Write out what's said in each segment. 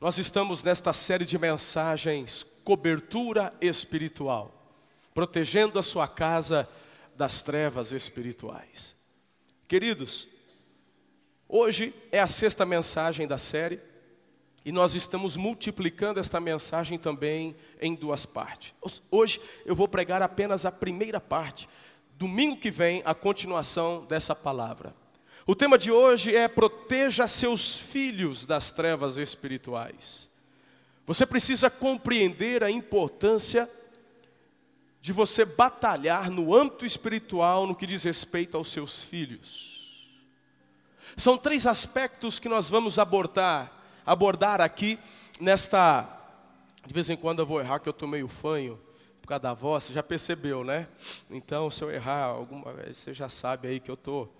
Nós estamos nesta série de mensagens Cobertura Espiritual, protegendo a sua casa das trevas espirituais. Queridos, hoje é a sexta mensagem da série e nós estamos multiplicando esta mensagem também em duas partes. Hoje eu vou pregar apenas a primeira parte, domingo que vem, a continuação dessa palavra. O tema de hoje é proteja seus filhos das trevas espirituais. Você precisa compreender a importância de você batalhar no âmbito espiritual no que diz respeito aos seus filhos. São três aspectos que nós vamos abordar, abordar aqui nesta. De vez em quando eu vou errar, que eu estou meio fanho por causa da voz, você já percebeu, né? Então, se eu errar alguma vez, você já sabe aí que eu estou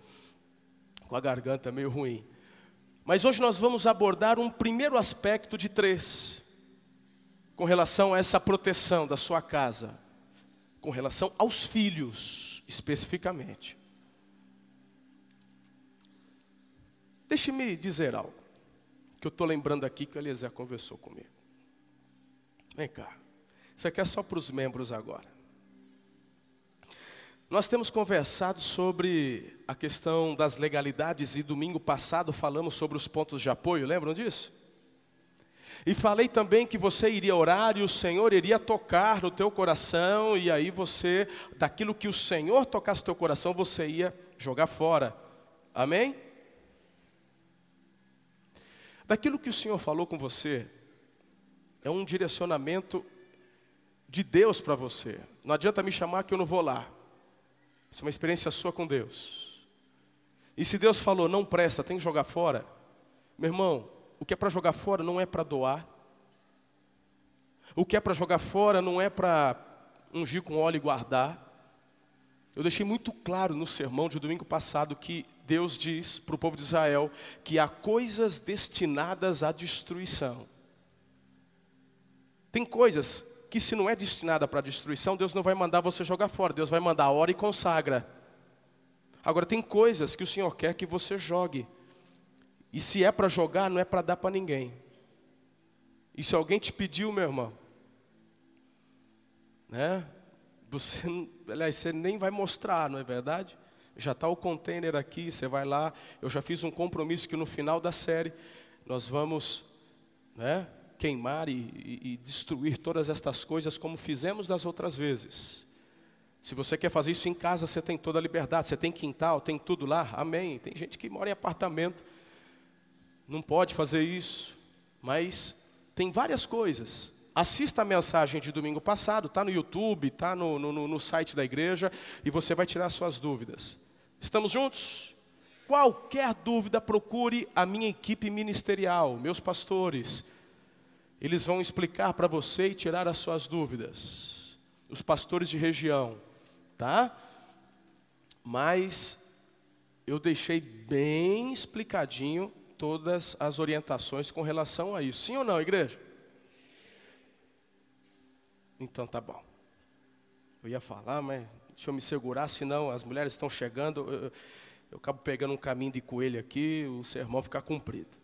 com a garganta meio ruim. Mas hoje nós vamos abordar um primeiro aspecto de três, com relação a essa proteção da sua casa, com relação aos filhos, especificamente. Deixe-me dizer algo, que eu estou lembrando aqui que o Eliezer conversou comigo. Vem cá, isso aqui é só para os membros agora. Nós temos conversado sobre a questão das legalidades e domingo passado falamos sobre os pontos de apoio, lembram disso? E falei também que você iria orar e o Senhor iria tocar no teu coração e aí você, daquilo que o Senhor tocasse no teu coração, você ia jogar fora. Amém? Daquilo que o Senhor falou com você, é um direcionamento de Deus para você. Não adianta me chamar que eu não vou lá. Isso é uma experiência sua com Deus. E se Deus falou, não presta, tem que jogar fora. Meu irmão, o que é para jogar fora não é para doar. O que é para jogar fora não é para ungir com óleo e guardar. Eu deixei muito claro no sermão de domingo passado que Deus diz para o povo de Israel que há coisas destinadas à destruição. Tem coisas que se não é destinada para destruição, Deus não vai mandar você jogar fora, Deus vai mandar hora e consagra. Agora tem coisas que o Senhor quer que você jogue. E se é para jogar, não é para dar para ninguém. E se alguém te pediu, meu irmão, né? Você, aliás, você nem vai mostrar, não é verdade? Já está o container aqui, você vai lá. Eu já fiz um compromisso que no final da série nós vamos, né? Queimar e, e, e destruir todas estas coisas como fizemos das outras vezes. Se você quer fazer isso em casa, você tem toda a liberdade, você tem quintal, tem tudo lá, amém. Tem gente que mora em apartamento, não pode fazer isso, mas tem várias coisas. Assista a mensagem de domingo passado, está no YouTube, está no, no, no site da igreja, e você vai tirar suas dúvidas. Estamos juntos? Qualquer dúvida, procure a minha equipe ministerial, meus pastores eles vão explicar para você e tirar as suas dúvidas. Os pastores de região, tá? Mas eu deixei bem explicadinho todas as orientações com relação a isso. Sim ou não, igreja? Então tá bom. Eu ia falar, mas deixa eu me segurar, senão as mulheres estão chegando, eu, eu acabo pegando um caminho de coelho aqui, o sermão fica cumprido.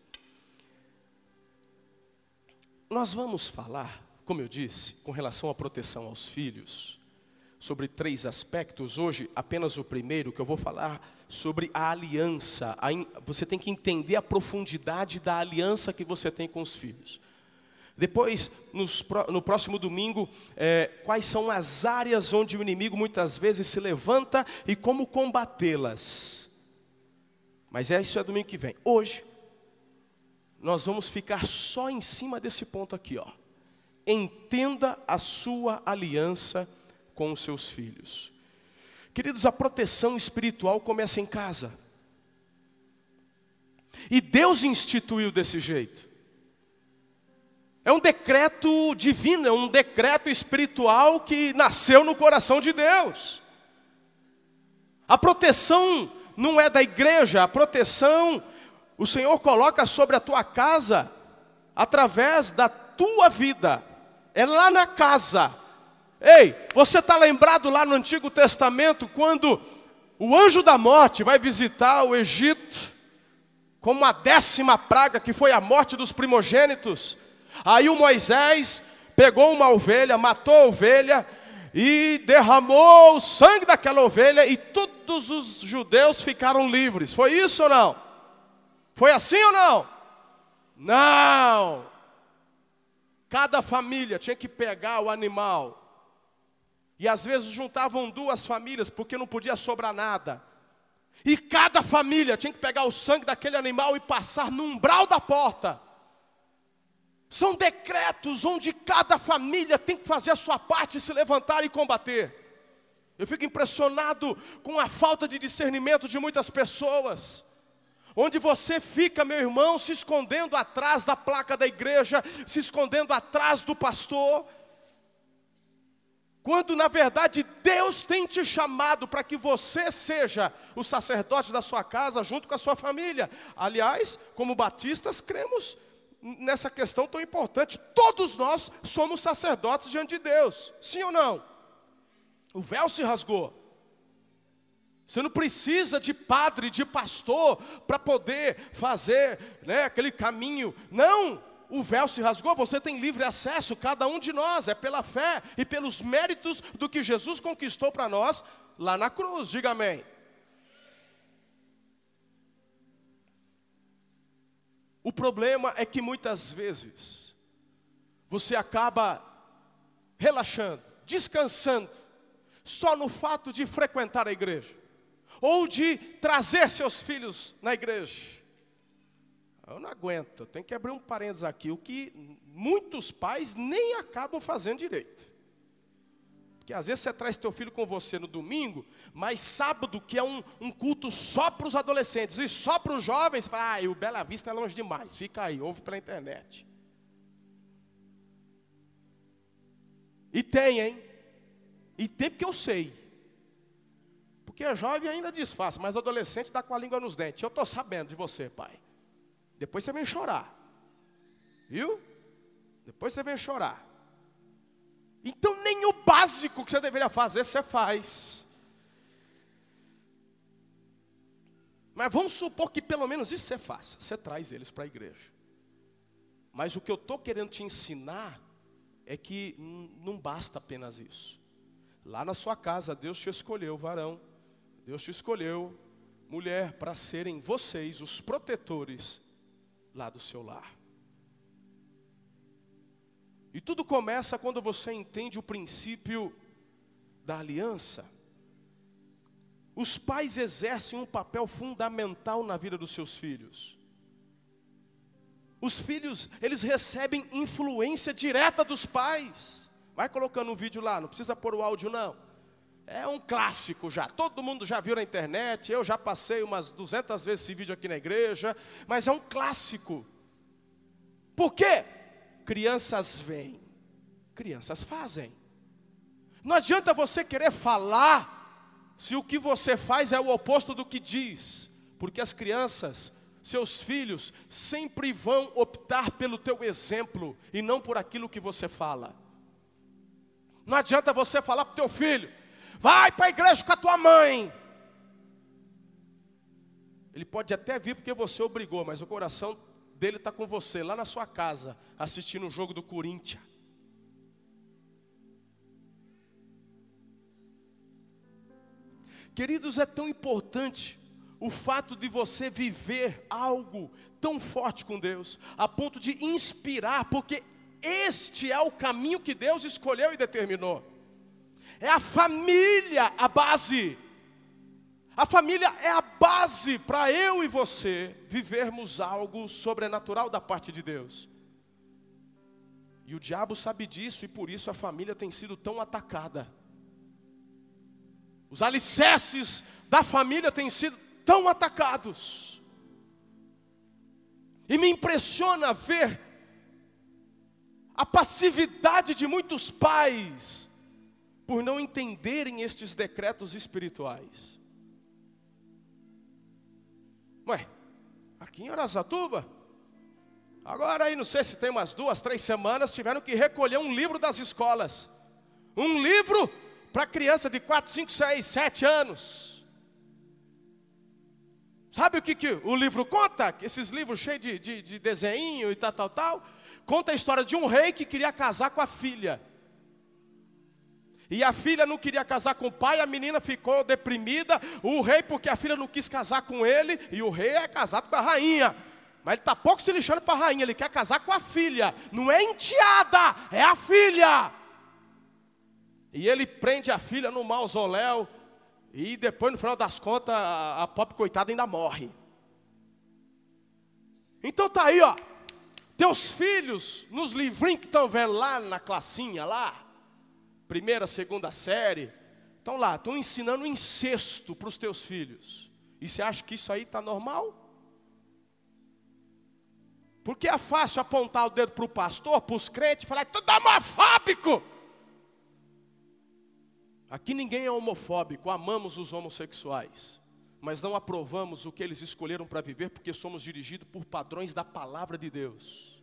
Nós vamos falar, como eu disse, com relação à proteção aos filhos, sobre três aspectos. Hoje, apenas o primeiro, que eu vou falar sobre a aliança. Você tem que entender a profundidade da aliança que você tem com os filhos. Depois, no próximo domingo, é, quais são as áreas onde o inimigo muitas vezes se levanta e como combatê-las. Mas é, isso é domingo que vem. Hoje, nós vamos ficar só em cima desse ponto aqui, ó. Entenda a sua aliança com os seus filhos. Queridos, a proteção espiritual começa em casa. E Deus instituiu desse jeito. É um decreto divino, é um decreto espiritual que nasceu no coração de Deus. A proteção não é da igreja, a proteção o Senhor coloca sobre a tua casa através da tua vida. É lá na casa. Ei, você está lembrado lá no Antigo Testamento quando o anjo da morte vai visitar o Egito, como a décima praga que foi a morte dos primogênitos. Aí o Moisés pegou uma ovelha, matou a ovelha e derramou o sangue daquela ovelha e todos os judeus ficaram livres. Foi isso ou não? Foi assim ou não? Não. Cada família tinha que pegar o animal. E às vezes juntavam duas famílias porque não podia sobrar nada. E cada família tinha que pegar o sangue daquele animal e passar no umbral da porta. São decretos onde cada família tem que fazer a sua parte, se levantar e combater. Eu fico impressionado com a falta de discernimento de muitas pessoas. Onde você fica, meu irmão, se escondendo atrás da placa da igreja, se escondendo atrás do pastor, quando na verdade Deus tem te chamado para que você seja o sacerdote da sua casa junto com a sua família. Aliás, como batistas, cremos nessa questão tão importante. Todos nós somos sacerdotes diante de Deus, sim ou não? O véu se rasgou. Você não precisa de padre, de pastor, para poder fazer né, aquele caminho. Não! o véu se rasgou, você tem livre acesso, cada um de nós, é pela fé e pelos méritos do que Jesus conquistou para nós lá na cruz, diga amém. O problema é que muitas vezes você acaba relaxando, descansando, só no fato de frequentar a igreja, ou de trazer seus filhos na igreja eu não aguento, eu tenho que abrir um parênteses aqui, o que muitos pais nem acabam fazendo direito. Porque às vezes você traz teu filho com você no domingo, mas sábado, que é um, um culto só para os adolescentes e só para os jovens, fala, ah, o Bela Vista é longe demais, fica aí, ouve pela internet. E tem, hein? E tem porque eu sei. Porque a jovem ainda disfarça, mas adolescente está com a língua nos dentes. Eu estou sabendo de você, pai. Depois você vem chorar. Viu? Depois você vem chorar. Então nem o básico que você deveria fazer, você faz. Mas vamos supor que pelo menos isso você faça. Você traz eles para a igreja. Mas o que eu estou querendo te ensinar é que não basta apenas isso. Lá na sua casa, Deus te escolheu, varão. Deus te escolheu, mulher, para serem vocês os protetores lá do seu lar. E tudo começa quando você entende o princípio da aliança. Os pais exercem um papel fundamental na vida dos seus filhos. Os filhos, eles recebem influência direta dos pais. Vai colocando um vídeo lá, não precisa pôr o áudio não. É um clássico já, todo mundo já viu na internet, eu já passei umas 200 vezes esse vídeo aqui na igreja, mas é um clássico. Por quê? Crianças vêm, crianças fazem. Não adianta você querer falar se o que você faz é o oposto do que diz, porque as crianças, seus filhos, sempre vão optar pelo teu exemplo e não por aquilo que você fala. Não adianta você falar para o teu filho, Vai para a igreja com a tua mãe. Ele pode até vir porque você obrigou, mas o coração dele está com você, lá na sua casa, assistindo o jogo do Corinthians. Queridos, é tão importante o fato de você viver algo tão forte com Deus, a ponto de inspirar, porque este é o caminho que Deus escolheu e determinou. É a família a base. A família é a base para eu e você vivermos algo sobrenatural da parte de Deus. E o diabo sabe disso e por isso a família tem sido tão atacada. Os alicerces da família têm sido tão atacados. E me impressiona ver a passividade de muitos pais por não entenderem estes decretos espirituais. Ué, aqui em Arasatuba, agora aí não sei se tem umas duas, três semanas, tiveram que recolher um livro das escolas. Um livro para criança de 4, 5, 6, 7 anos. Sabe o que, que o livro conta? Esses livros cheios de, de, de desenho e tal, tal, tal. Conta a história de um rei que queria casar com a filha. E a filha não queria casar com o pai, a menina ficou deprimida. O rei, porque a filha não quis casar com ele, e o rei é casado com a rainha. Mas ele está pouco se lixando para a rainha, ele quer casar com a filha. Não é enteada, é a filha. E ele prende a filha no mausoléu. E depois, no final das contas, a, a pobre coitada ainda morre. Então tá aí, ó. Teus filhos, nos livrinhos que estão vendo lá na classinha, lá, primeira, segunda série, estão lá, estão ensinando incesto para os teus filhos. E você acha que isso aí está normal? Porque é fácil apontar o dedo para o pastor, para os crentes, e falar, tudo homofóbico. Aqui ninguém é homofóbico, amamos os homossexuais, mas não aprovamos o que eles escolheram para viver, porque somos dirigidos por padrões da palavra de Deus.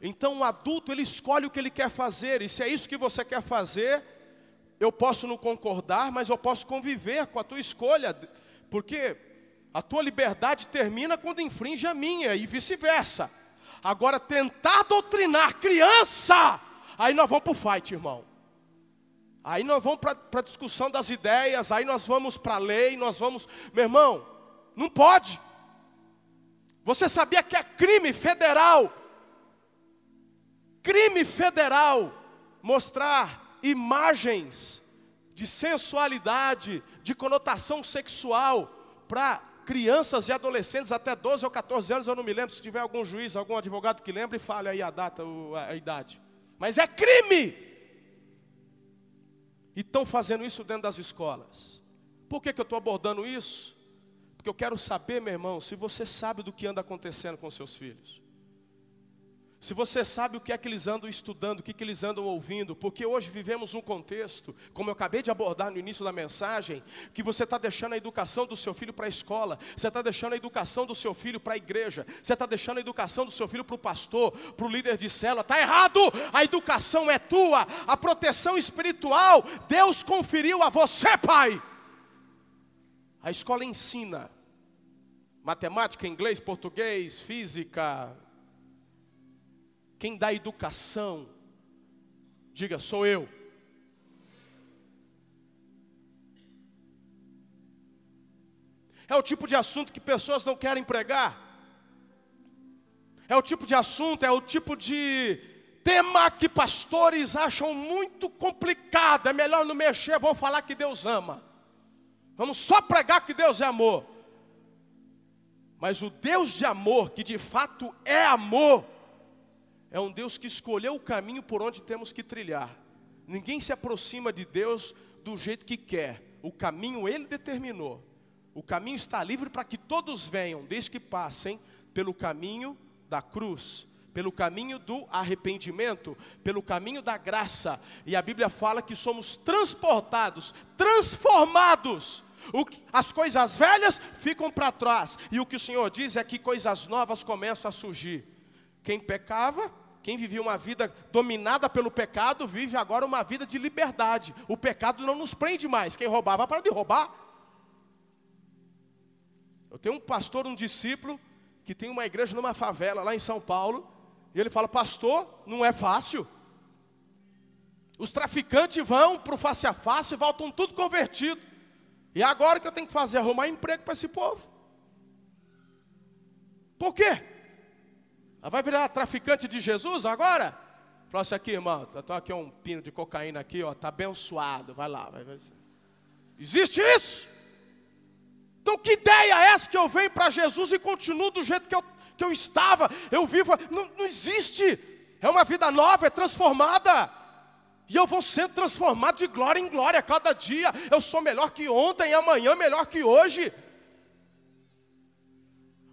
Então o adulto ele escolhe o que ele quer fazer, e se é isso que você quer fazer, eu posso não concordar, mas eu posso conviver com a tua escolha, porque a tua liberdade termina quando infringe a minha e vice-versa. Agora, tentar doutrinar criança, aí nós vamos para o fight, irmão. Aí nós vamos para a discussão das ideias, aí nós vamos para a lei, nós vamos. Meu irmão, não pode. Você sabia que é crime federal? Crime federal mostrar imagens de sensualidade, de conotação sexual para crianças e adolescentes até 12 ou 14 anos, eu não me lembro, se tiver algum juiz, algum advogado que lembre, fale aí a data, a idade. Mas é crime. E estão fazendo isso dentro das escolas. Por que, que eu estou abordando isso? Porque eu quero saber, meu irmão, se você sabe do que anda acontecendo com seus filhos. Se você sabe o que é que eles andam estudando, o que, que eles andam ouvindo, porque hoje vivemos um contexto, como eu acabei de abordar no início da mensagem, que você está deixando a educação do seu filho para a escola, você está deixando a educação do seu filho para a igreja, você está deixando a educação do seu filho para o pastor, para o líder de célula, está errado, a educação é tua, a proteção espiritual, Deus conferiu a você, pai. A escola ensina matemática, inglês, português, física, quem dá educação, diga, sou eu. É o tipo de assunto que pessoas não querem pregar. É o tipo de assunto, é o tipo de tema que pastores acham muito complicado. É melhor não mexer, vamos falar que Deus ama. Vamos só pregar que Deus é amor. Mas o Deus de amor, que de fato é amor, é um Deus que escolheu o caminho por onde temos que trilhar. Ninguém se aproxima de Deus do jeito que quer. O caminho ele determinou. O caminho está livre para que todos venham, desde que passem pelo caminho da cruz, pelo caminho do arrependimento, pelo caminho da graça. E a Bíblia fala que somos transportados, transformados. as coisas velhas ficam para trás, e o que o Senhor diz é que coisas novas começam a surgir. Quem pecava quem vivia uma vida dominada pelo pecado, vive agora uma vida de liberdade. O pecado não nos prende mais. Quem roubava, para de roubar. Eu tenho um pastor, um discípulo, que tem uma igreja numa favela lá em São Paulo. E ele fala: Pastor, não é fácil. Os traficantes vão para o face a face voltam tudo convertido. E agora o que eu tenho que fazer? Arrumar emprego para esse povo. Por quê? Vai virar traficante de Jesus agora? Fala assim aqui, irmão, estou aqui um pino de cocaína aqui, ó, tá abençoado. Vai lá, vai, vai. Existe isso? Então que ideia é essa que eu venho para Jesus e continuo do jeito que eu, que eu estava? Eu vivo, não, não existe. É uma vida nova, é transformada. E eu vou sendo transformado de glória em glória a cada dia. Eu sou melhor que ontem e amanhã melhor que hoje.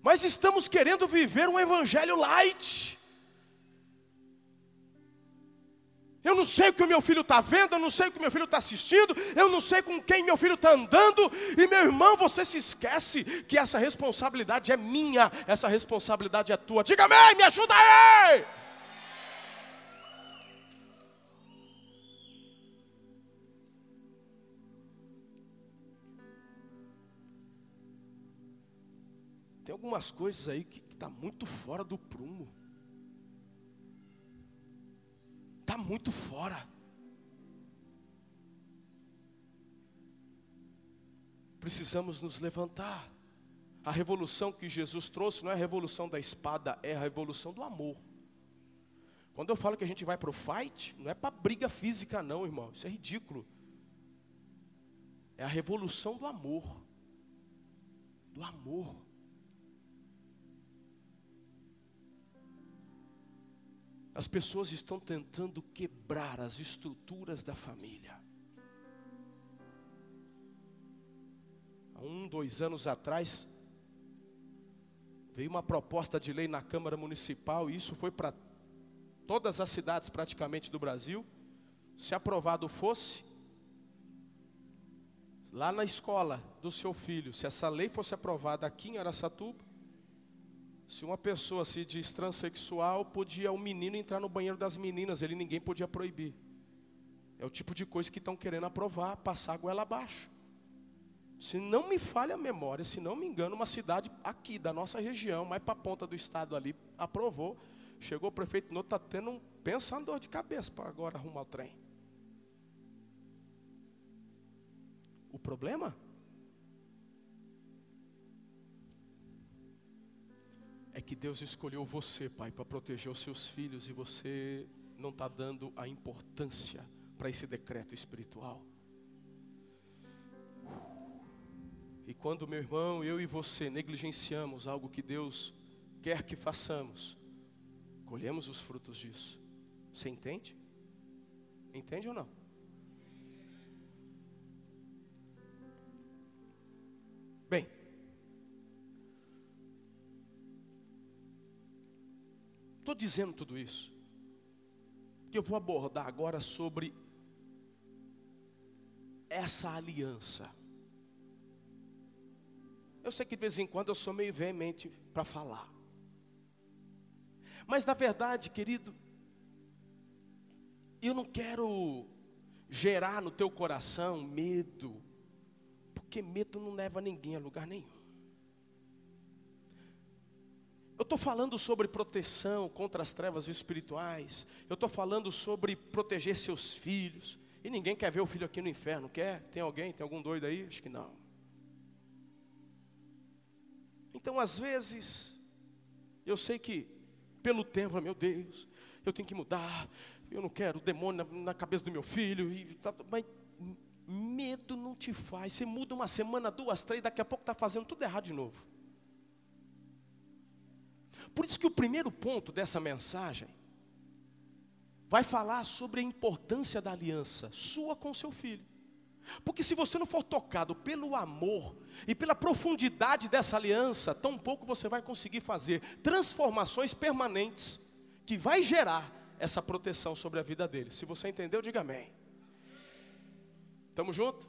Mas estamos querendo viver um evangelho light. Eu não sei o que o meu filho está vendo, eu não sei o que meu filho está assistindo, eu não sei com quem meu filho está andando, e meu irmão, você se esquece que essa responsabilidade é minha, essa responsabilidade é tua. Diga amém, me ajuda aí! algumas coisas aí que está muito fora do prumo. Está muito fora. Precisamos nos levantar. A revolução que Jesus trouxe não é a revolução da espada, é a revolução do amor. Quando eu falo que a gente vai para o fight, não é para briga física, não, irmão. Isso é ridículo. É a revolução do amor. Do amor. As pessoas estão tentando quebrar as estruturas da família. Há um, dois anos atrás, veio uma proposta de lei na Câmara Municipal, e isso foi para todas as cidades praticamente do Brasil. Se aprovado fosse, lá na escola do seu filho, se essa lei fosse aprovada aqui em Araçatuba, se uma pessoa se diz transexual, podia o menino entrar no banheiro das meninas, ele ninguém podia proibir. É o tipo de coisa que estão querendo aprovar, passar a goela abaixo. Se não me falha a memória, se não me engano, uma cidade aqui da nossa região, mais para a ponta do estado ali, aprovou. Chegou o prefeito, não está tendo um pensa dor de cabeça para agora arrumar o trem. O problema é que Deus escolheu você, pai, para proteger os seus filhos e você não está dando a importância para esse decreto espiritual. E quando, meu irmão, eu e você negligenciamos algo que Deus quer que façamos, colhemos os frutos disso. Você entende? Entende ou não? Dizendo tudo isso, que eu vou abordar agora sobre essa aliança. Eu sei que de vez em quando eu sou meio veemente para falar, mas na verdade, querido, eu não quero gerar no teu coração medo, porque medo não leva ninguém a lugar nenhum. Eu estou falando sobre proteção contra as trevas espirituais. Eu estou falando sobre proteger seus filhos. E ninguém quer ver o filho aqui no inferno, quer? Tem alguém? Tem algum doido aí? Acho que não. Então, às vezes, eu sei que pelo tempo, meu Deus, eu tenho que mudar. Eu não quero o demônio na, cabeça do meu filho. E, tá, mas medo não te faz. Você muda uma semana, duas, três, daqui a pouco está fazendo tudo errado de novo. Por isso que o primeiro ponto dessa mensagem vai falar sobre a importância da aliança sua com seu filho. Porque se você não for tocado pelo amor e pela profundidade dessa aliança, tão pouco você vai conseguir fazer transformações permanentes que vai gerar essa proteção sobre a vida dele. Se você entendeu, diga amém. Estamos juntos?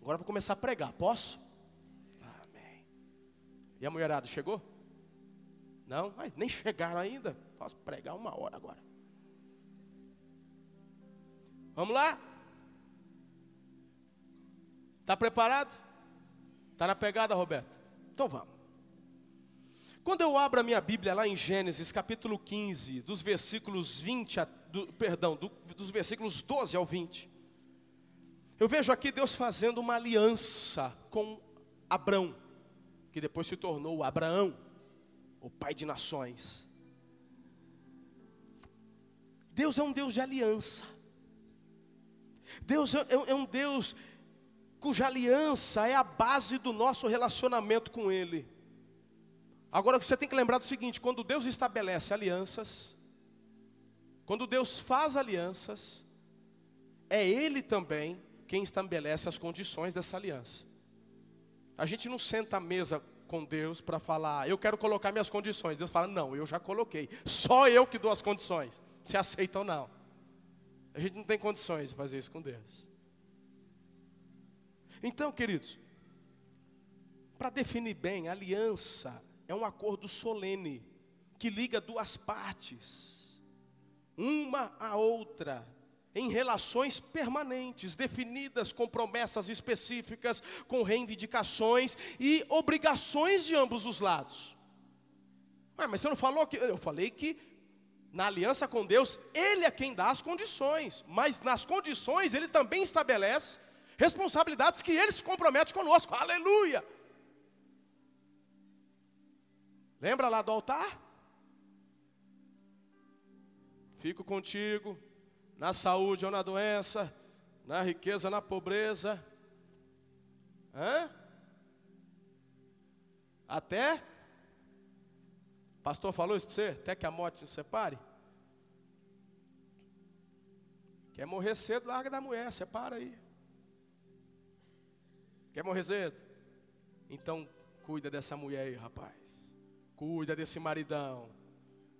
Agora vou começar a pregar. Posso? Amém. E a mulherada chegou? Não, nem chegaram ainda. Posso pregar uma hora agora. Vamos lá? Está preparado? Está na pegada, Roberto? Então vamos. Quando eu abro a minha Bíblia lá em Gênesis, capítulo 15, dos versículos 20, a, do, perdão, do, dos versículos 12 ao 20, eu vejo aqui Deus fazendo uma aliança com Abrão, que depois se tornou Abraão o Pai de nações. Deus é um Deus de aliança. Deus é, é, é um Deus cuja aliança é a base do nosso relacionamento com Ele. Agora você tem que lembrar do seguinte: quando Deus estabelece alianças, quando Deus faz alianças, é Ele também quem estabelece as condições dessa aliança. A gente não senta à mesa com Deus para falar, eu quero colocar minhas condições. Deus fala, não, eu já coloquei. Só eu que dou as condições. Se aceita ou não. A gente não tem condições de fazer isso com Deus. Então, queridos, para definir bem, aliança é um acordo solene que liga duas partes, uma a outra, em relações permanentes, definidas com promessas específicas, com reivindicações e obrigações de ambos os lados. Ah, mas você não falou que. Eu falei que Na aliança com Deus, Ele é quem dá as condições, mas nas condições Ele também estabelece responsabilidades que Ele se compromete conosco. Aleluia! Lembra lá do altar? Fico contigo na saúde ou na doença, na riqueza, na pobreza. Hã? Até? Pastor falou isso para você? Até que a morte nos separe? Quer morrer cedo, larga da mulher, separa aí. Quer morrer cedo? Então cuida dessa mulher aí, rapaz. Cuida desse maridão.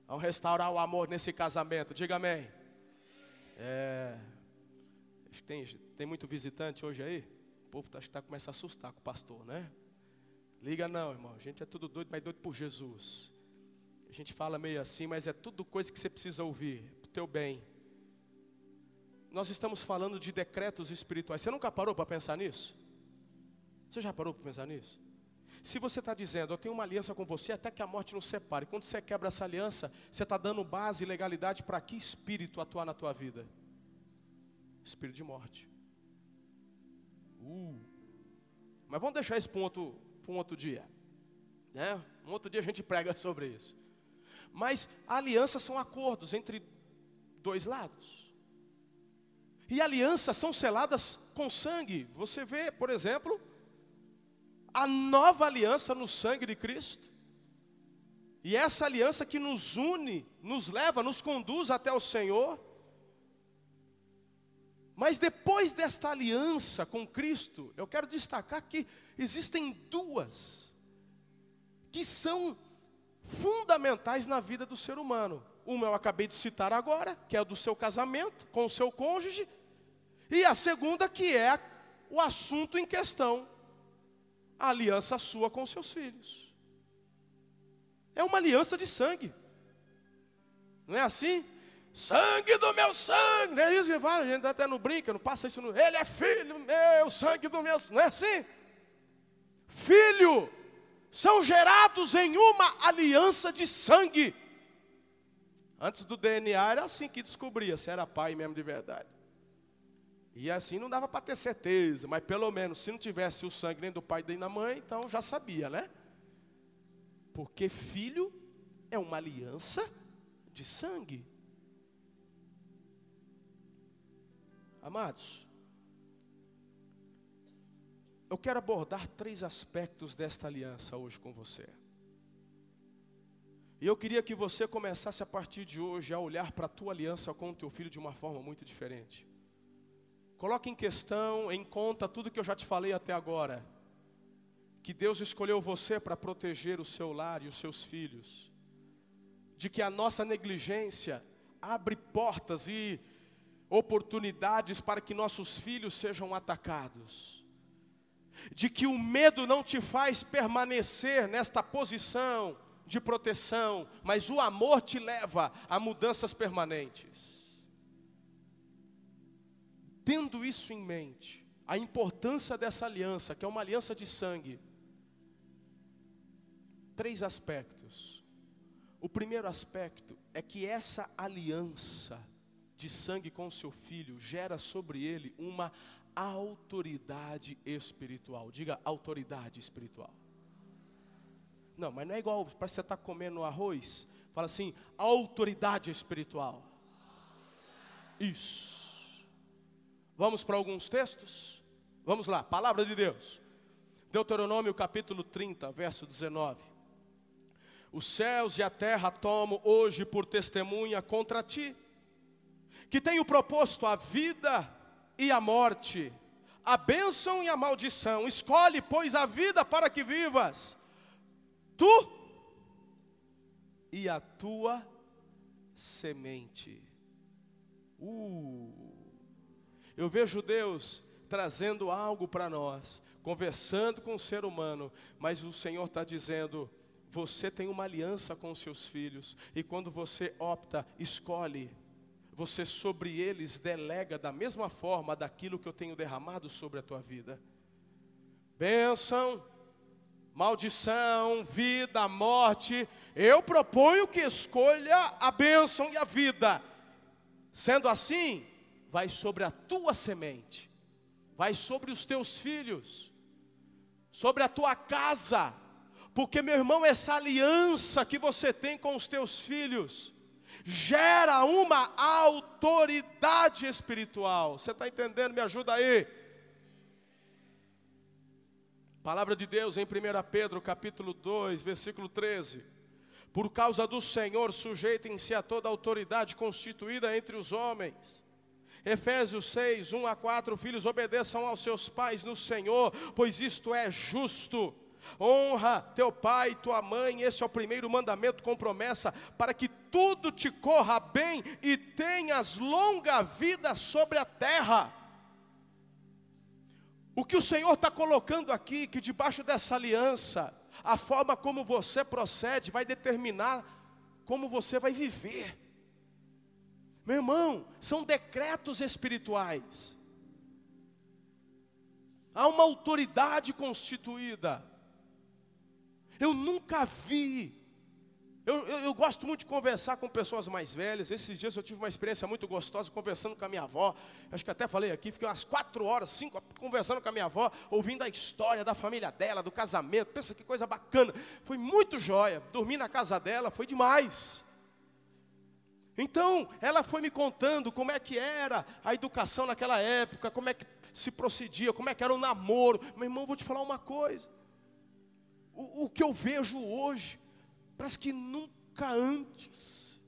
Vamos restaurar o amor nesse casamento. Diga amém. É. Tem, tem muito visitante hoje aí? O povo está tá, começando a assustar com o pastor, né? Liga não, irmão. A gente é tudo doido, mas doido por Jesus. A gente fala meio assim, mas é tudo coisa que você precisa ouvir, para o teu bem. Nós estamos falando de decretos espirituais. Você nunca parou para pensar nisso? Você já parou para pensar nisso? Se você está dizendo, eu tenho uma aliança com você até que a morte nos separe, quando você quebra essa aliança, você está dando base e legalidade para que espírito atuar na tua vida? Espírito de morte. Uh. Mas vamos deixar um outro, para um outro dia. Né? Um outro dia a gente prega sobre isso. Mas alianças são acordos entre dois lados. E alianças são seladas com sangue. Você vê, por exemplo, a nova aliança no sangue de Cristo. E essa aliança que nos une, nos leva, nos conduz até o Senhor. Mas depois desta aliança com Cristo, eu quero destacar que existem duas que são fundamentais na vida do ser humano. Uma eu acabei de citar agora, que é a do seu casamento com o seu cônjuge, e a segunda que é o assunto em questão, a aliança sua com seus filhos. É uma aliança de sangue. Não é assim? Sangue do meu sangue. Não é isso que fala? A gente até no brinca, não passa isso no. Ele é filho meu, sangue do meu. Não é assim? Filho são gerados em uma aliança de sangue. Antes do DNA era assim que descobria se era pai mesmo de verdade. E assim não dava para ter certeza, mas pelo menos se não tivesse o sangue nem do pai nem da mãe, então já sabia, né? Porque filho é uma aliança de sangue. Amados, eu quero abordar três aspectos desta aliança hoje com você. E eu queria que você começasse a partir de hoje a olhar para a tua aliança com o teu filho de uma forma muito diferente. Coloque em questão, em conta tudo que eu já te falei até agora. Que Deus escolheu você para proteger o seu lar e os seus filhos. De que a nossa negligência abre portas e oportunidades para que nossos filhos sejam atacados. De que o medo não te faz permanecer nesta posição de proteção, mas o amor te leva a mudanças permanentes. Tendo isso em mente, a importância dessa aliança, que é uma aliança de sangue, três aspectos. O primeiro aspecto é que essa aliança de sangue com o seu filho gera sobre ele uma autoridade espiritual. Diga autoridade espiritual. Não, mas não é igual para você estar tá comendo arroz. Fala assim, autoridade espiritual. Isso. Vamos para alguns textos? Vamos lá, palavra de Deus. Deuteronômio capítulo 30, verso 19. Os céus e a terra tomo hoje por testemunha contra ti, que tenho proposto a vida e a morte, a bênção e a maldição. Escolhe, pois, a vida para que vivas, tu e a tua semente. Uh, eu vejo Deus trazendo algo para nós, conversando com o ser humano, mas o Senhor está dizendo: você tem uma aliança com seus filhos, e quando você opta, escolhe, você sobre eles delega da mesma forma daquilo que eu tenho derramado sobre a tua vida. Bênção, maldição, vida, morte, Eu proponho que escolha a bênção e a vida. Sendo assim, vai sobre a tua semente, vai sobre os teus filhos, sobre a tua casa, porque meu irmão, essa aliança que você tem com os teus filhos, gera uma autoridade espiritual. Você está entendendo? Me ajuda aí. Palavra de Deus em 1 Pedro capítulo 2, versículo 13. Por causa do Senhor, sujeitem-se a toda autoridade constituída entre os homens. Efésios 6, 1 a 4, filhos, obedeçam aos seus pais no Senhor, pois isto é justo. Honra teu pai e tua mãe, esse é o primeiro mandamento com promessa, para que tudo te corra bem e tenhas longa vida sobre a terra. O que o Senhor está colocando aqui, que debaixo dessa aliança, a forma como você procede vai determinar como você vai viver. Meu irmão, são decretos espirituais. Há uma autoridade constituída. Eu nunca vi eu, eu, eu, gosto muito de conversar com pessoas mais velhas. Esses dias eu tive uma experiência muito gostosa conversando com a minha avó. Acho que até falei aqui, fiquei umas quatro horas, cinco, conversando com a minha avó, ouvindo a história da família dela, do casamento. Pensa que coisa bacana. Foi muito jóia. Dormi na casa dela, foi demais. Então, ela foi me contando como é que era a educação naquela época, como é que se procedia, como é que era o namoro. Meu irmão, vou te falar uma coisa. O, o que eu vejo hoje Parece que nunca antes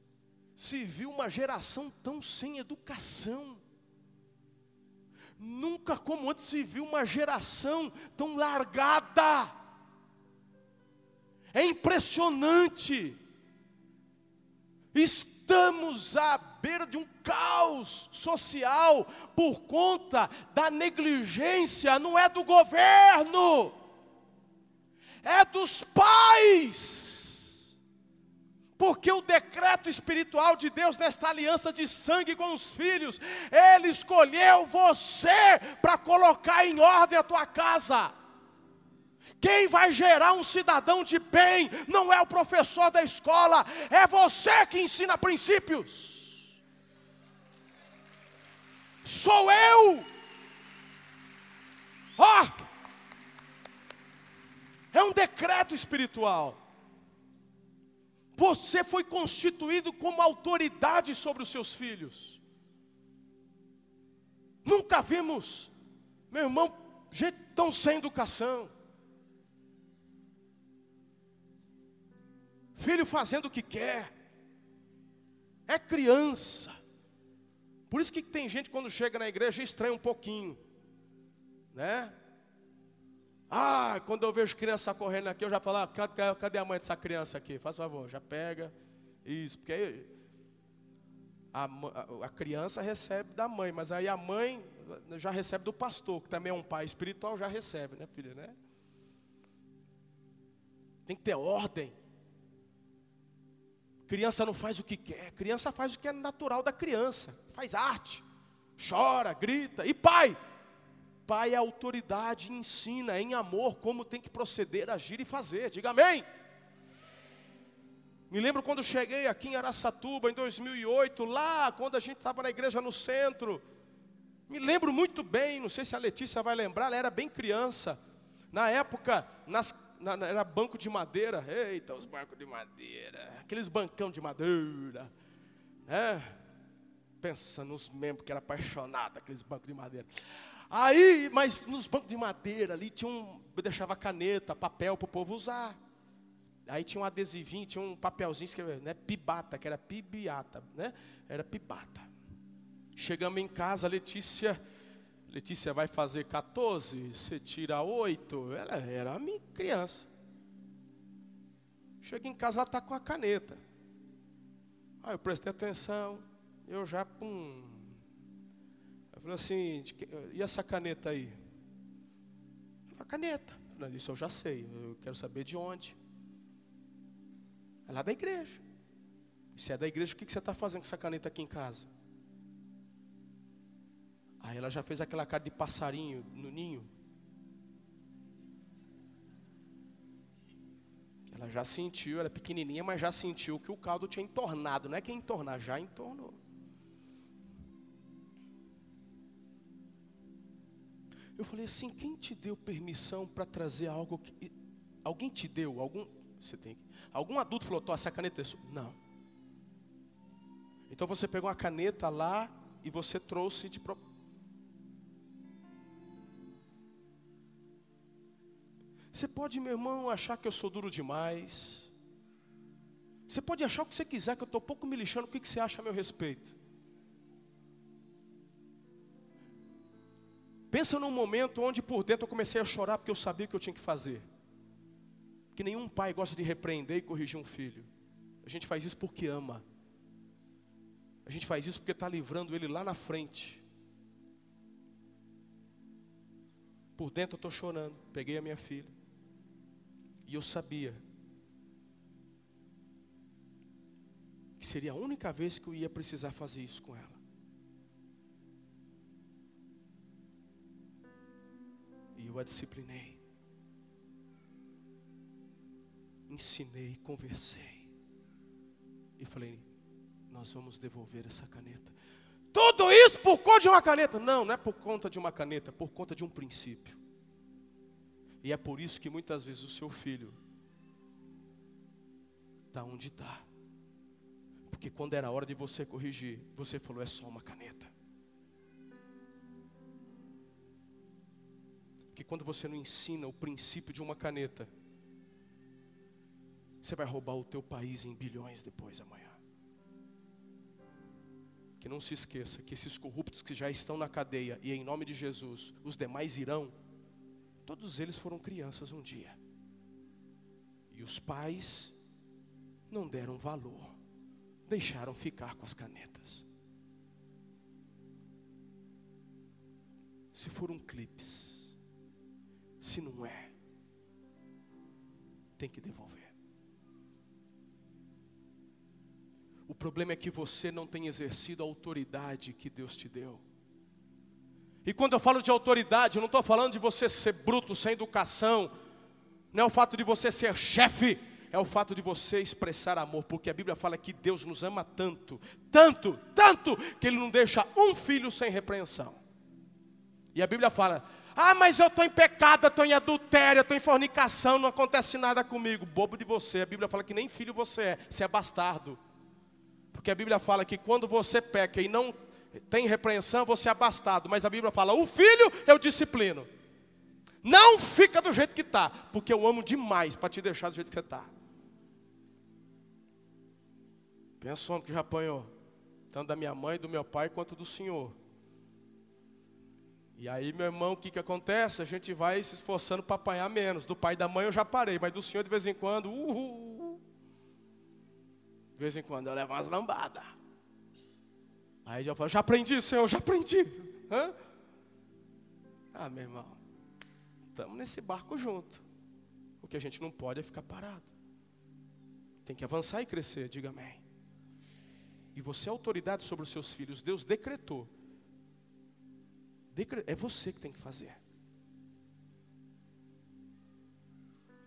se viu uma geração tão sem educação. Nunca como antes se viu uma geração tão largada. É impressionante. Estamos à beira de um caos social por conta da negligência, não é do governo, é dos pais porque o decreto espiritual de Deus nesta aliança de sangue com os filhos, Ele escolheu você para colocar em ordem a tua casa. Quem vai gerar um cidadão de bem não é o professor da escola, é você que ensina princípios. Sou eu. Ó, oh, é um decreto espiritual. Você foi constituído como autoridade sobre os seus filhos. Nunca vimos, meu irmão, gente tão sem educação. Filho fazendo o que quer. É criança. Por isso que tem gente quando chega na igreja estranha um pouquinho, né? Ah, quando eu vejo criança correndo aqui, eu já falo, ah, cadê, a mãe dessa criança aqui? Faz favor, já pega. Isso, porque aí a, a, criança recebe da mãe, mas aí a mãe já recebe do pastor, que também é um pai espiritual, já recebe, né, filha, né? Tem que ter ordem. Criança não faz o que quer, criança faz o que é natural da criança, faz arte, chora, grita. E pai, Pai é autoridade, ensina em amor como tem que proceder, agir e fazer. Diga amém. Me lembro quando cheguei aqui em Araçatuba em 2008, lá quando a gente estava na igreja no centro. Me lembro muito bem, não sei se a Letícia vai lembrar, ela era bem criança. Na época, nas, na, era banco de madeira. Eita, os bancos de madeira. Aqueles bancão de madeira. Né? Pensa nos membros que era apaixonado, aqueles bancos de madeira. Aí, mas nos bancos de madeira ali tinha um, eu deixava caneta, papel para o povo usar. Aí tinha um adesivinho, tinha um papelzinho que né, pibata, que era pibiata, né? Era pibata. Chegamos em casa, Letícia, Letícia vai fazer 14, você tira 8. Ela era minha criança. Chega em casa, ela está com a caneta. Aí eu prestei atenção, eu já, pum, Falou assim, e essa caneta aí? A caneta. Falei, isso eu já sei, eu quero saber de onde. É lá da igreja. Se é da igreja, o que você está fazendo com essa caneta aqui em casa? Aí ela já fez aquela cara de passarinho no ninho. Ela Ela já sentiu, era pequenininha, mas já sentiu que o caldo tinha entornado. Não é que entornar, já entornou. Eu falei assim: quem te deu permissão para trazer algo que. Alguém te deu? Algum. Você tem Algum adulto falou: Tô, essa caneta é sua. Não. Então você pegou uma caneta lá e você trouxe de. Você pode, meu irmão, achar que eu sou duro demais. Você pode achar o que você quiser, que eu estou pouco me lixando. O que você acha a meu respeito? Pensa num momento onde por dentro eu comecei a chorar porque eu sabia o que eu tinha que fazer. Que nenhum pai gosta de repreender e corrigir um filho. A gente faz isso porque ama. A gente faz isso porque está livrando ele lá na frente. Por dentro eu estou chorando. Peguei a minha filha. E eu sabia que seria a única vez que eu ia precisar fazer isso com ela. E eu a disciplinei. Ensinei, conversei. E falei: Nós vamos devolver essa caneta. Tudo isso por conta de uma caneta? Não, não é por conta de uma caneta, é por conta de um princípio. E é por isso que muitas vezes o seu filho está onde está. Porque quando era hora de você corrigir, você falou: é só uma caneta. que quando você não ensina o princípio de uma caneta, você vai roubar o teu país em bilhões depois amanhã. Que não se esqueça que esses corruptos que já estão na cadeia e em nome de Jesus, os demais irão, todos eles foram crianças um dia. E os pais não deram valor, deixaram ficar com as canetas. Se foram clipes, se não é, tem que devolver. O problema é que você não tem exercido a autoridade que Deus te deu. E quando eu falo de autoridade, eu não estou falando de você ser bruto, sem educação, não é o fato de você ser chefe, é o fato de você expressar amor, porque a Bíblia fala que Deus nos ama tanto, tanto, tanto, que Ele não deixa um filho sem repreensão. E a Bíblia fala: ah, mas eu estou em pecado, estou em adultério, estou em fornicação, não acontece nada comigo. Bobo de você. A Bíblia fala que nem filho você é, você é bastardo. Porque a Bíblia fala que quando você peca e não tem repreensão, você é bastardo. Mas a Bíblia fala: o filho eu disciplino. Não fica do jeito que está, porque eu amo demais para te deixar do jeito que você está. Pensa homem que já apanhou, tanto da minha mãe, do meu pai, quanto do Senhor. E aí, meu irmão, o que, que acontece? A gente vai se esforçando para apanhar menos. Do pai e da mãe eu já parei, mas do senhor de vez em quando, uhul. De vez em quando eu levo umas lambadas. Aí já falo, já aprendi, senhor, já aprendi. Hã? Ah, meu irmão, estamos nesse barco junto. O que a gente não pode é ficar parado. Tem que avançar e crescer, diga amém. E você é autoridade sobre os seus filhos. Deus decretou é você que tem que fazer.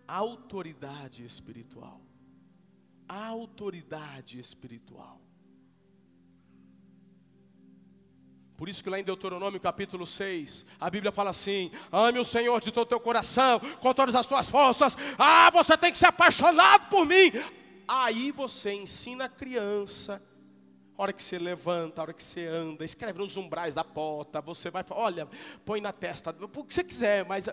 Autoridade espiritual. Autoridade espiritual. Por isso que lá em Deuteronômio capítulo 6, a Bíblia fala assim: ame o Senhor de todo o teu coração, com todas as tuas forças. Ah, você tem que ser apaixonado por mim. Aí você ensina a criança a hora que você levanta, a hora que você anda, escreve nos umbrais da porta, você vai, olha, põe na testa, o que você quiser, mas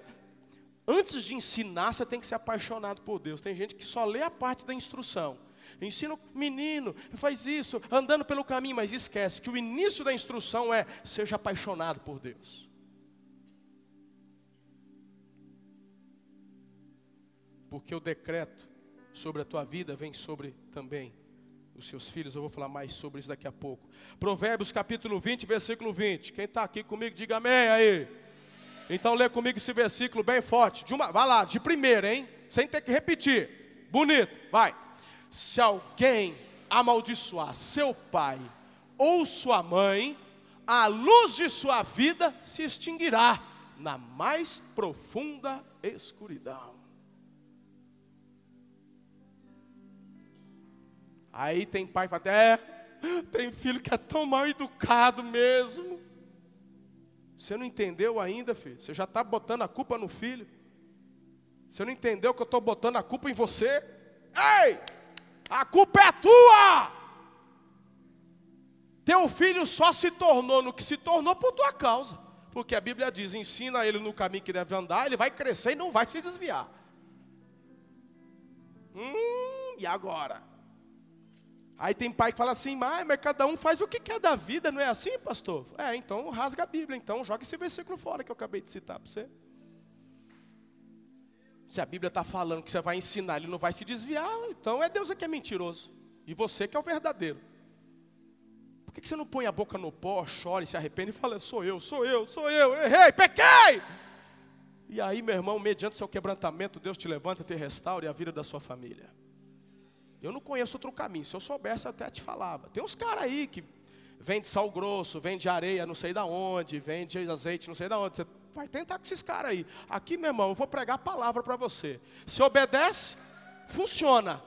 antes de ensinar, você tem que ser apaixonado por Deus. Tem gente que só lê a parte da instrução. Ensina o menino, faz isso, andando pelo caminho, mas esquece que o início da instrução é seja apaixonado por Deus. Porque o decreto sobre a tua vida vem sobre também os seus filhos. Eu vou falar mais sobre isso daqui a pouco. Provérbios capítulo 20, versículo 20. Quem está aqui comigo, diga amém aí. Então lê comigo esse versículo bem forte. De uma, vai lá, de primeira, hein? Sem ter que repetir. Bonito, vai. Se alguém amaldiçoar seu pai ou sua mãe, a luz de sua vida se extinguirá na mais profunda escuridão. Aí tem pai que fala, é, tem filho que é tão mal educado mesmo. Você não entendeu ainda, filho? Você já está botando a culpa no filho. Você não entendeu que eu estou botando a culpa em você? Ei! A culpa é tua! Teu filho só se tornou no que se tornou por tua causa. Porque a Bíblia diz: ensina ele no caminho que deve andar, ele vai crescer e não vai se desviar. Hum, e agora? Aí tem pai que fala assim, mas, mas cada um faz o que quer da vida, não é assim, pastor? É, então rasga a Bíblia, então joga esse versículo fora que eu acabei de citar para você. Se a Bíblia está falando que você vai ensinar, ele não vai se desviar, então é Deus que é mentiroso. E você que é o verdadeiro. Por que você não põe a boca no pó, chora e se arrepende e fala, sou eu, sou eu, sou eu, errei, pequei! E aí, meu irmão, mediante seu quebrantamento, Deus te levanta, te restaura e a vida da sua família. Eu não conheço outro caminho. Se eu soubesse, eu até te falava. Tem uns caras aí que vende sal grosso, vende areia, não sei da onde, vende azeite, não sei da onde. Você vai tentar com esses caras aí. Aqui, meu irmão, eu vou pregar a palavra para você. Se obedece, funciona.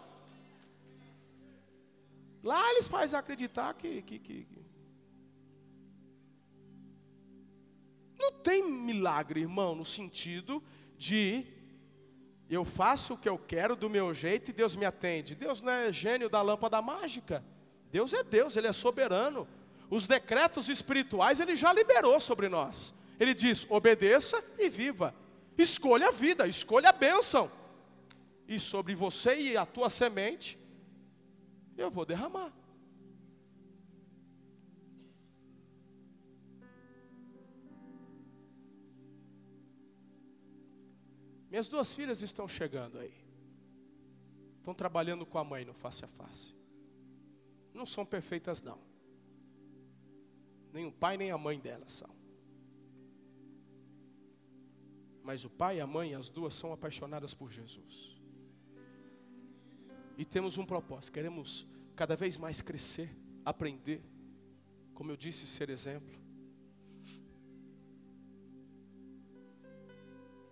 Lá eles fazem acreditar que, que, que, Não tem milagre, irmão, no sentido de eu faço o que eu quero do meu jeito e Deus me atende. Deus não é gênio da lâmpada mágica. Deus é Deus, Ele é soberano. Os decretos espirituais Ele já liberou sobre nós. Ele diz: obedeça e viva. Escolha a vida, escolha a bênção. E sobre você e a tua semente, eu vou derramar. Minhas duas filhas estão chegando aí. Estão trabalhando com a mãe no face a face. Não são perfeitas, não. Nem o pai nem a mãe delas são. Mas o pai e a mãe, as duas, são apaixonadas por Jesus. E temos um propósito: queremos cada vez mais crescer, aprender, como eu disse, ser exemplo.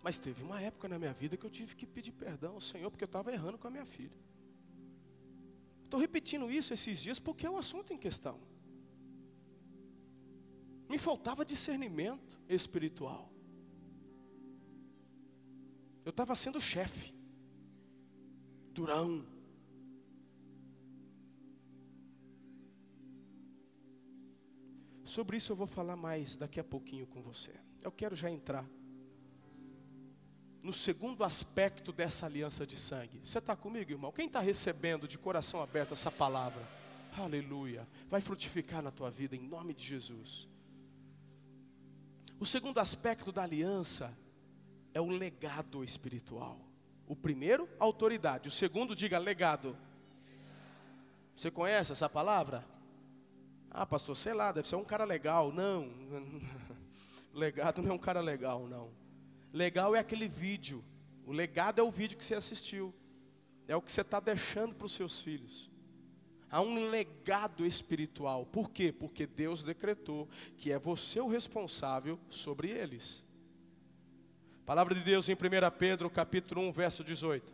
Mas teve uma época na minha vida que eu tive que pedir perdão ao Senhor porque eu estava errando com a minha filha. Estou repetindo isso esses dias porque é o assunto em questão. Me faltava discernimento espiritual. Eu estava sendo chefe, durão. Sobre isso eu vou falar mais daqui a pouquinho com você. Eu quero já entrar no segundo aspecto dessa aliança de sangue. Você está comigo, irmão? Quem está recebendo de coração aberto essa palavra? Aleluia. Vai frutificar na tua vida em nome de Jesus. O segundo aspecto da aliança é o legado espiritual. O primeiro, autoridade. O segundo, diga legado. Você conhece essa palavra? Ah, pastor, sei lá, deve ser um cara legal. Não, legado não é um cara legal, não. Legal é aquele vídeo. O legado é o vídeo que você assistiu. É o que você está deixando para os seus filhos. Há um legado espiritual. Por quê? Porque Deus decretou que é você o responsável sobre eles. Palavra de Deus em 1 Pedro, capítulo 1, verso 18.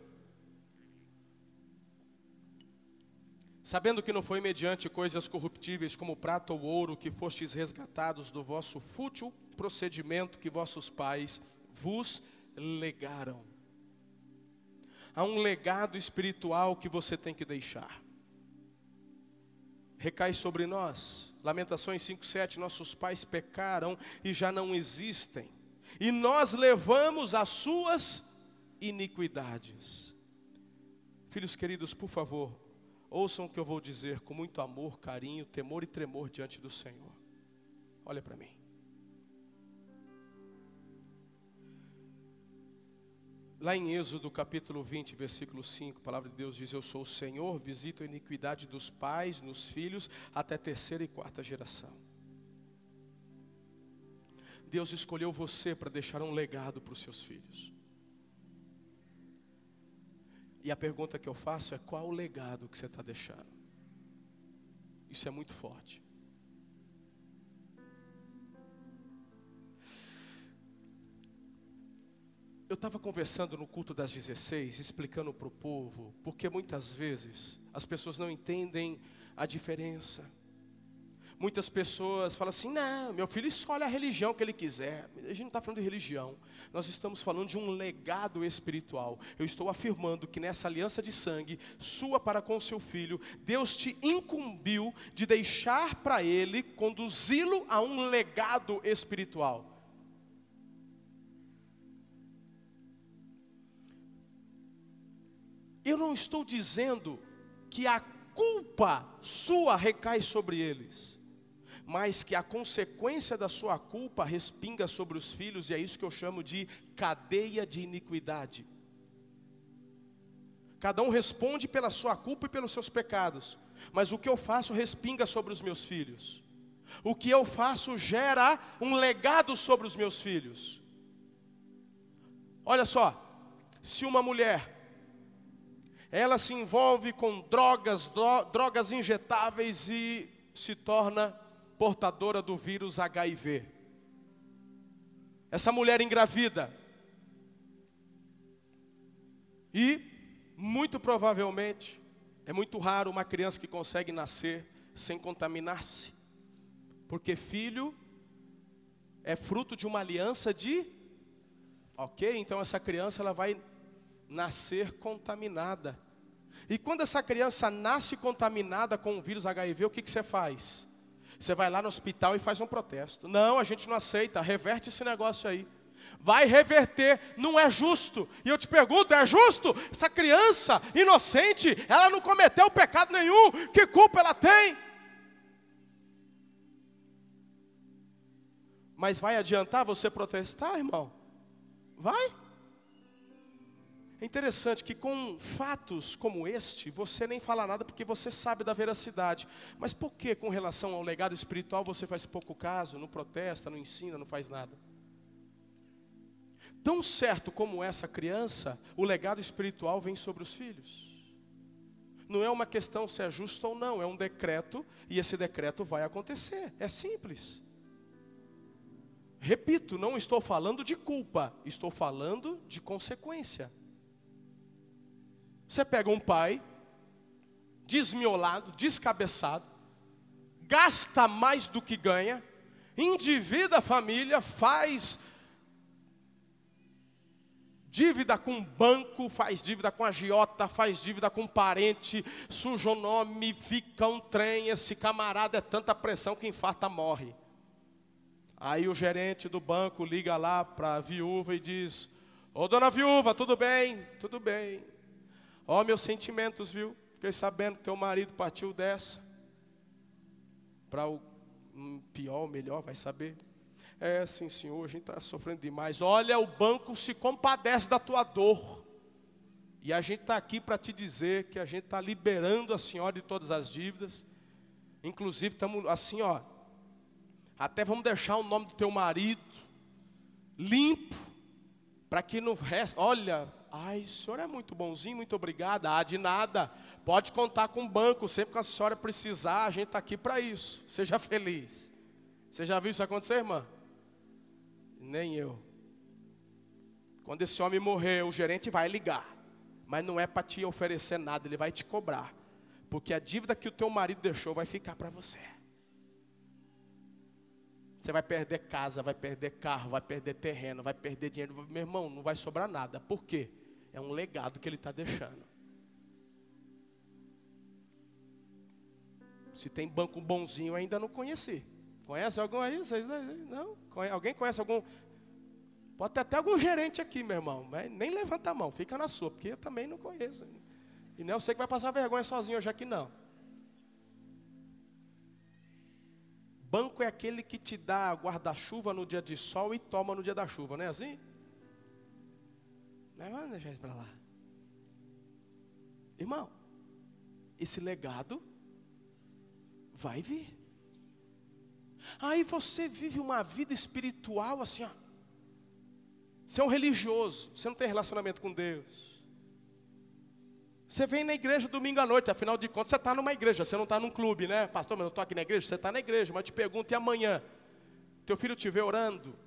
Sabendo que não foi mediante coisas corruptíveis como prata ou ouro que fostes resgatados do vosso fútil procedimento que vossos pais vos legaram. Há um legado espiritual que você tem que deixar. Recai sobre nós. Lamentações 5:7, nossos pais pecaram e já não existem, e nós levamos as suas iniquidades. Filhos queridos, por favor, ouçam o que eu vou dizer com muito amor, carinho, temor e tremor diante do Senhor. Olha para mim. Lá em Êxodo capítulo 20, versículo 5, a palavra de Deus diz: Eu sou o Senhor, visito a iniquidade dos pais nos filhos até terceira e quarta geração. Deus escolheu você para deixar um legado para os seus filhos. E a pergunta que eu faço é: qual o legado que você está deixando? Isso é muito forte. Eu estava conversando no culto das 16, explicando para o povo, porque muitas vezes as pessoas não entendem a diferença. Muitas pessoas falam assim: não, meu filho escolhe a religião que ele quiser. A gente não está falando de religião, nós estamos falando de um legado espiritual. Eu estou afirmando que nessa aliança de sangue, sua para com seu filho, Deus te incumbiu de deixar para ele, conduzi-lo a um legado espiritual. Eu não estou dizendo que a culpa sua recai sobre eles, mas que a consequência da sua culpa respinga sobre os filhos, e é isso que eu chamo de cadeia de iniquidade. Cada um responde pela sua culpa e pelos seus pecados, mas o que eu faço respinga sobre os meus filhos. O que eu faço gera um legado sobre os meus filhos. Olha só, se uma mulher ela se envolve com drogas, drogas injetáveis e se torna portadora do vírus HIV. Essa mulher engravida. E, muito provavelmente, é muito raro uma criança que consegue nascer sem contaminar-se. Porque filho é fruto de uma aliança de. Ok? Então essa criança ela vai nascer contaminada. E quando essa criança nasce contaminada com o vírus HIV, o que, que você faz? Você vai lá no hospital e faz um protesto. Não, a gente não aceita, reverte esse negócio aí. Vai reverter, não é justo. E eu te pergunto, é justo? Essa criança inocente, ela não cometeu pecado nenhum, que culpa ela tem? Mas vai adiantar você protestar, irmão? Vai? É interessante que com fatos como este, você nem fala nada porque você sabe da veracidade. Mas por que com relação ao legado espiritual você faz pouco caso, não protesta, não ensina, não faz nada? Tão certo como essa criança, o legado espiritual vem sobre os filhos. Não é uma questão se é justo ou não, é um decreto e esse decreto vai acontecer. É simples. Repito, não estou falando de culpa, estou falando de consequência. Você pega um pai, desmiolado, descabeçado, gasta mais do que ganha, endivida a família, faz dívida com banco, faz dívida com agiota, faz dívida com parente, suja o nome, fica um trem, esse camarada é tanta pressão que infarta, morre. Aí o gerente do banco liga lá para a viúva e diz: Ô dona viúva, tudo bem? Tudo bem. Ó, oh, meus sentimentos, viu? Fiquei sabendo que teu marido partiu dessa. Para o um, pior melhor, vai saber. É, sim, senhor, a gente está sofrendo demais. Olha, o banco se compadece da tua dor. E a gente está aqui para te dizer que a gente está liberando a senhora de todas as dívidas. Inclusive, estamos assim, ó. Até vamos deixar o nome do teu marido limpo, para que no resto, olha, Ai, o senhor é muito bonzinho, muito obrigada. Ah, de nada. Pode contar com o banco. Sempre que a senhora precisar, a gente está aqui para isso. Seja feliz. Você já viu isso acontecer, irmã? Nem eu. Quando esse homem morrer, o gerente vai ligar. Mas não é para te oferecer nada, ele vai te cobrar. Porque a dívida que o teu marido deixou vai ficar para você. Você vai perder casa, vai perder carro, vai perder terreno, vai perder dinheiro. Meu irmão, não vai sobrar nada. Por quê? É um legado que ele está deixando. Se tem banco bonzinho, ainda não conheci. Conhece algum aí? Vocês não? Alguém conhece algum? Pode ter até algum gerente aqui, meu irmão. Mas nem levanta a mão, fica na sua, porque eu também não conheço. E não é você que vai passar vergonha sozinho hoje aqui, não. Banco é aquele que te dá guarda-chuva no dia de sol e toma no dia da chuva, não é assim? Mas vamos deixar isso para lá. Irmão, esse legado vai vir. Aí você vive uma vida espiritual assim, ó. Você é um religioso, você não tem relacionamento com Deus. Você vem na igreja domingo à noite, afinal de contas você está numa igreja, você não está num clube, né? Pastor, mas eu estou aqui na igreja, você está na igreja, mas te pergunto, e amanhã? Teu filho te vê orando,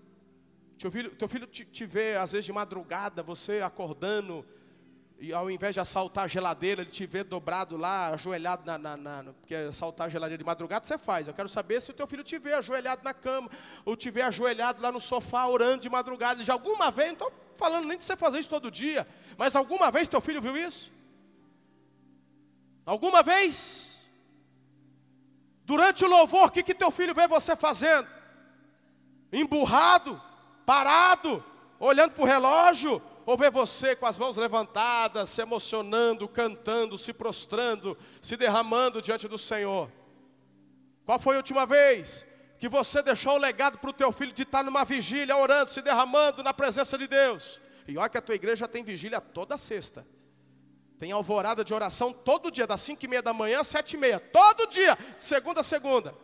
Teu filho, teu filho te, te vê, às vezes, de madrugada, você acordando, e ao invés de assaltar a geladeira, ele te vê dobrado lá, ajoelhado na, na, na, Porque assaltar a geladeira de madrugada você faz. Eu quero saber se o teu filho te vê ajoelhado na cama, ou te vê ajoelhado lá no sofá, orando de madrugada. De alguma vez, não estou falando nem de você fazer isso todo dia, mas alguma vez teu filho viu isso? Alguma vez? Durante o louvor, o que, que teu filho vê você fazendo? Emburrado, parado, olhando para o relógio, ou ver você com as mãos levantadas, se emocionando, cantando, se prostrando, se derramando diante do Senhor? Qual foi a última vez que você deixou o legado para o teu filho de estar numa vigília, orando, se derramando na presença de Deus? E olha que a tua igreja tem vigília toda sexta. Tem alvorada de oração todo dia, das cinco e meia da manhã às sete e meia. Todo dia, de segunda a segunda.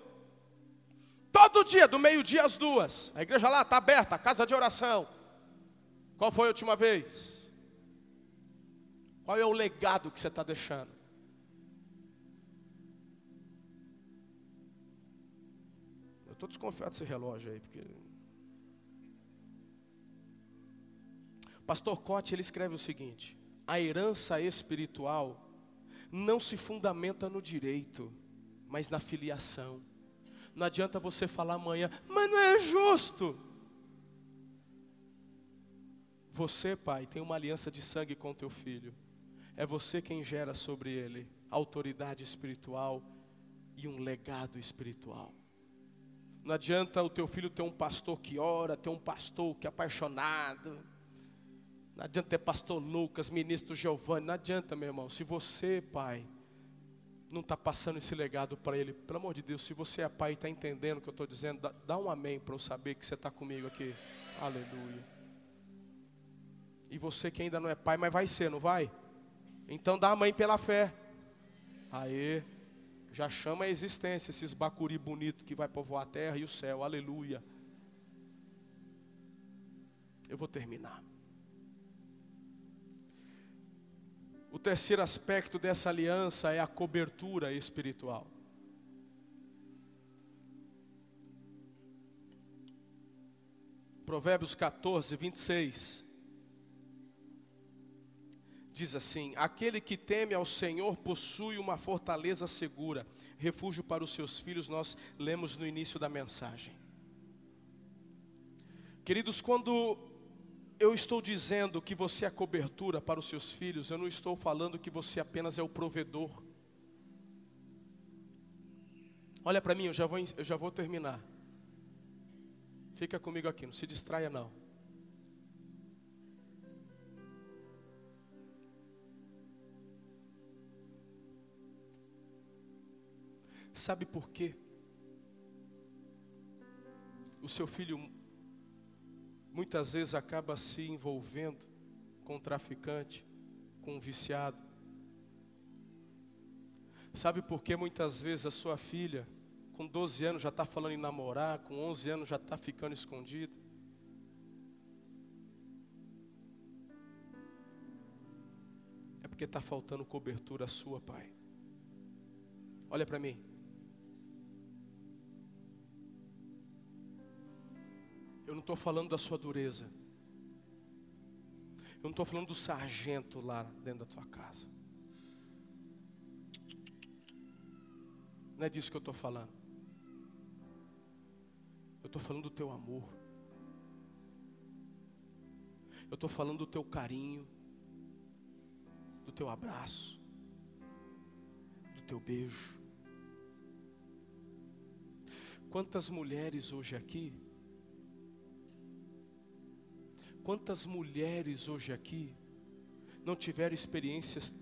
Todo dia, do meio-dia às duas. A igreja lá está aberta, casa de oração. Qual foi a última vez? Qual é o legado que você está deixando? Eu estou desconfiado desse relógio aí, porque. Pastor Cote ele escreve o seguinte: a herança espiritual não se fundamenta no direito, mas na filiação. Não adianta você falar amanhã, mas não é justo. Você, pai, tem uma aliança de sangue com teu filho. É você quem gera sobre ele autoridade espiritual e um legado espiritual. Não adianta o teu filho ter um pastor que ora, ter um pastor que é apaixonado não adianta ter pastor Lucas, ministro Giovanni, não adianta, meu irmão. Se você, pai, não está passando esse legado para ele, pelo amor de Deus, se você é pai e está entendendo o que eu estou dizendo, dá, dá, um amém para eu saber que você está comigo aqui. Aleluia. E você que ainda não é pai, mas vai ser, não vai? Então dá amém pela fé. Aê. Já chama a existência esses bacuri bonito que vai povoar a terra e o céu. Aleluia. Eu vou terminar. O terceiro aspecto dessa aliança é a cobertura espiritual. Provérbios 14, 26. Diz assim: Aquele que teme ao Senhor possui uma fortaleza segura, refúgio para os seus filhos, nós lemos no início da mensagem. Queridos, quando eu estou dizendo que você é cobertura para os seus filhos, eu não estou falando que você apenas é o provedor. Olha para mim, eu já, vou, eu já vou terminar. Fica comigo aqui, não se distraia não. Sabe por quê? O seu filho muitas vezes acaba se envolvendo com um traficante, com um viciado. Sabe por que muitas vezes a sua filha, com 12 anos, já está falando em namorar, com 11 anos já está ficando escondida? É porque está faltando cobertura sua, pai. Olha para mim. Estou falando da sua dureza. Eu não estou falando do sargento lá dentro da tua casa. Não é disso que eu estou falando. Eu estou falando do teu amor. Eu estou falando do teu carinho, do teu abraço, do teu beijo. Quantas mulheres hoje aqui Quantas mulheres hoje aqui não tiveram experiências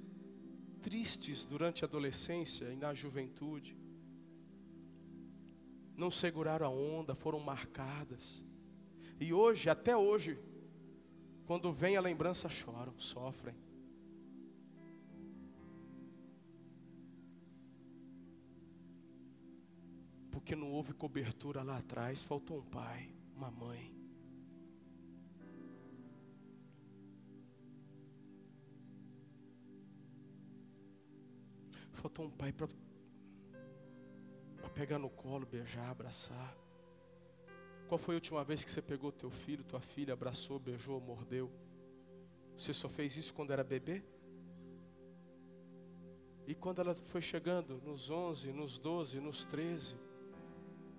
tristes durante a adolescência e na juventude? Não seguraram a onda, foram marcadas. E hoje, até hoje, quando vem a lembrança, choram, sofrem. Porque não houve cobertura lá atrás, faltou um pai, uma mãe. Faltou um pai para pegar no colo, beijar, abraçar. Qual foi a última vez que você pegou teu filho, tua filha, abraçou, beijou, mordeu? Você só fez isso quando era bebê? E quando ela foi chegando nos 11, nos 12, nos 13,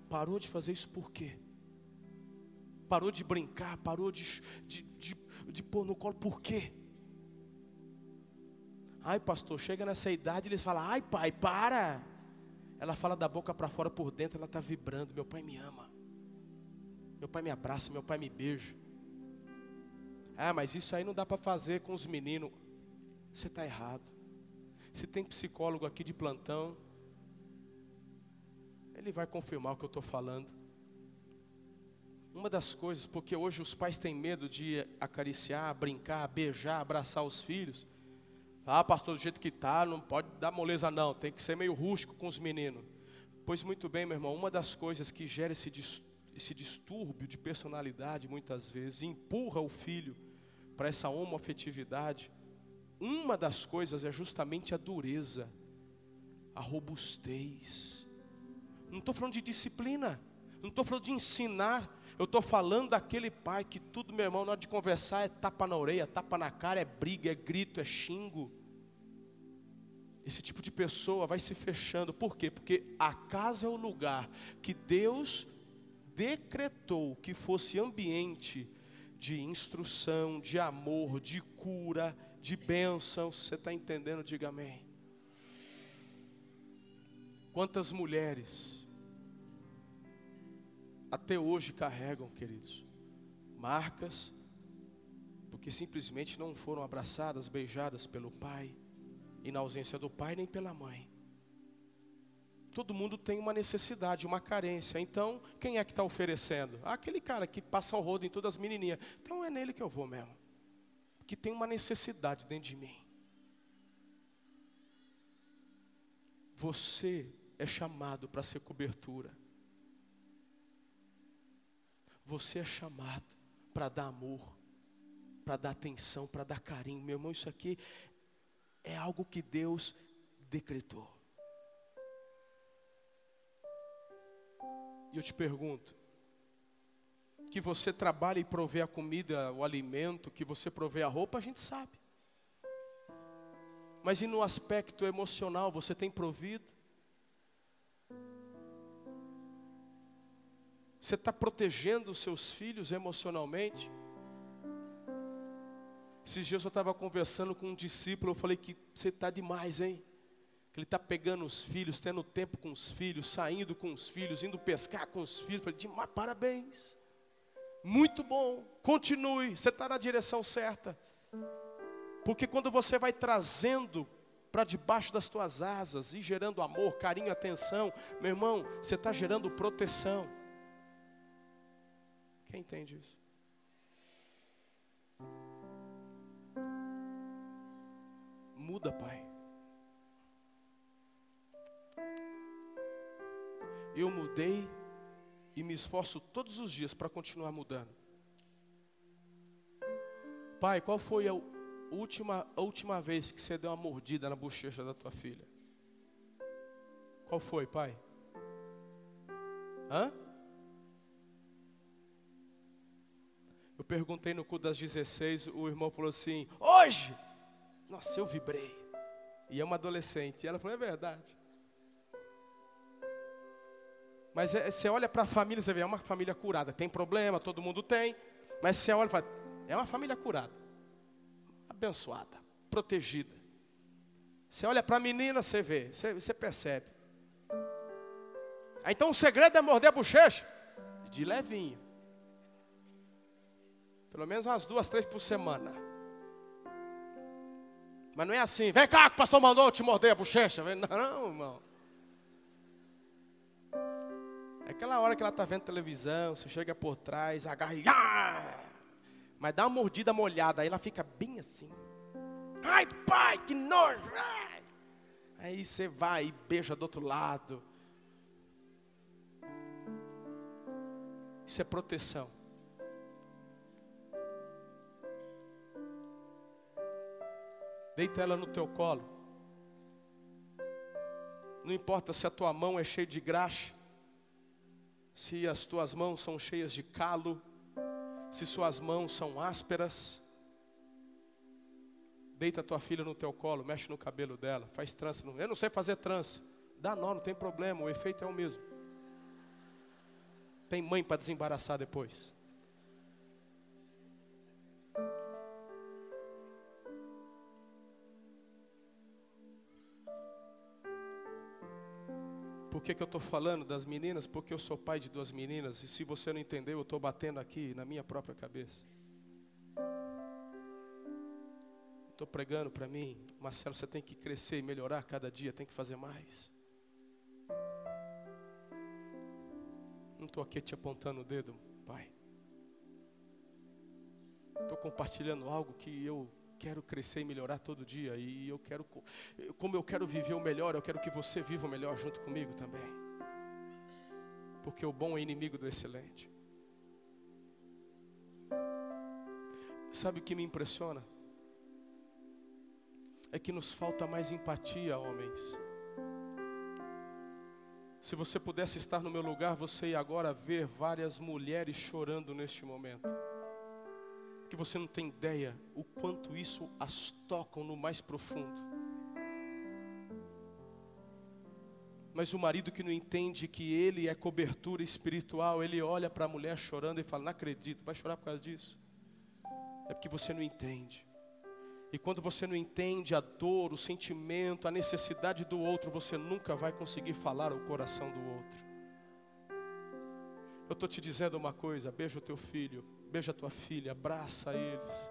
parou de fazer isso por quê? Parou de brincar, parou de, de, de, de pôr no colo, por quê? Ai, pastor, chega nessa idade, eles falam: ai, pai, para. Ela fala da boca para fora, por dentro ela está vibrando. Meu pai me ama. Meu pai me abraça, meu pai me beija. Ah, mas isso aí não dá para fazer com os meninos. Você está errado. Se tem psicólogo aqui de plantão, ele vai confirmar o que eu estou falando. Uma das coisas, porque hoje os pais têm medo de acariciar, brincar, beijar, abraçar os filhos. Ah, pastor, do jeito que está, não pode dar moleza, não. Tem que ser meio rústico com os meninos. Pois muito bem, meu irmão, uma das coisas que gera esse, esse distúrbio de personalidade, muitas vezes, empurra o filho para essa homoafetividade, uma das coisas é justamente a dureza, a robustez. Não estou falando de disciplina, não estou falando de ensinar, eu estou falando daquele pai que tudo, meu irmão, na hora de conversar é tapa na orelha, tapa na cara, é briga, é grito, é xingo. Esse tipo de pessoa vai se fechando. Por quê? Porque a casa é o lugar que Deus decretou que fosse ambiente de instrução, de amor, de cura, de bênção. Você está entendendo? Diga amém. Quantas mulheres até hoje carregam, queridos, marcas, porque simplesmente não foram abraçadas, beijadas pelo pai, e na ausência do pai nem pela mãe. Todo mundo tem uma necessidade, uma carência. Então, quem é que está oferecendo? Ah, aquele cara que passa o rodo em todas as menininhas. Então é nele que eu vou mesmo. Que tem uma necessidade dentro de mim. Você é chamado para ser cobertura. Você é chamado para dar amor, para dar atenção, para dar carinho. Meu irmão, isso aqui é algo que Deus decretou. E eu te pergunto: que você trabalha e provê a comida, o alimento, que você provê a roupa, a gente sabe. Mas e no aspecto emocional, você tem provido? Você está protegendo os seus filhos emocionalmente? Esses dias eu estava conversando com um discípulo, eu falei que você está demais, hein? Ele está pegando os filhos, tendo tempo com os filhos, saindo com os filhos, indo pescar com os filhos. Eu falei, demais, parabéns. Muito bom, continue, você está na direção certa. Porque quando você vai trazendo para debaixo das tuas asas e gerando amor, carinho, atenção, meu irmão, você está gerando proteção. Quem entende isso? Muda, Pai. Eu mudei e me esforço todos os dias para continuar mudando. Pai, qual foi a última, a última vez que você deu uma mordida na bochecha da tua filha? Qual foi, pai? Hã? Perguntei no culto das 16, o irmão falou assim: Hoje! Nossa, eu vibrei. E é uma adolescente. E ela falou: É verdade. Mas é, você olha para a família, você vê, é uma família curada. Tem problema, todo mundo tem. Mas você olha e fala: É uma família curada. Abençoada, protegida. Você olha para a menina, você vê, você, você percebe. Então o segredo é morder a bochecha de levinho. Pelo menos umas duas, três por semana. Mas não é assim, vem cá que o pastor mandou te morder a bochecha. Não, irmão. É aquela hora que ela está vendo televisão, você chega por trás, agarra e. Ah! Mas dá uma mordida molhada, aí ela fica bem assim. Ai, pai, que nojo! Ai! Aí você vai e beija do outro lado. Isso é proteção. Deita ela no teu colo. Não importa se a tua mão é cheia de graxa, se as tuas mãos são cheias de calo, se suas mãos são ásperas, deita tua filha no teu colo, mexe no cabelo dela, faz trança. Eu não sei fazer trança, dá nó, não tem problema, o efeito é o mesmo. Tem mãe para desembaraçar depois. Por que, que eu estou falando das meninas? Porque eu sou pai de duas meninas, e se você não entendeu, eu estou batendo aqui na minha própria cabeça. Estou pregando para mim, Marcelo, você tem que crescer e melhorar cada dia, tem que fazer mais. Não estou aqui te apontando o dedo, pai. Estou compartilhando algo que eu quero crescer e melhorar todo dia. E eu quero, como eu quero viver o melhor, eu quero que você viva o melhor junto comigo também. Porque o bom é inimigo do excelente. Sabe o que me impressiona? É que nos falta mais empatia, homens. Se você pudesse estar no meu lugar, você ia agora ver várias mulheres chorando neste momento que você não tem ideia o quanto isso as tocam no mais profundo. Mas o marido que não entende que ele é cobertura espiritual, ele olha para a mulher chorando e fala: Não acredito, vai chorar por causa disso. É porque você não entende. E quando você não entende a dor, o sentimento, a necessidade do outro, você nunca vai conseguir falar o coração do outro. Eu estou te dizendo uma coisa: beija o teu filho, beija tua filha, abraça eles.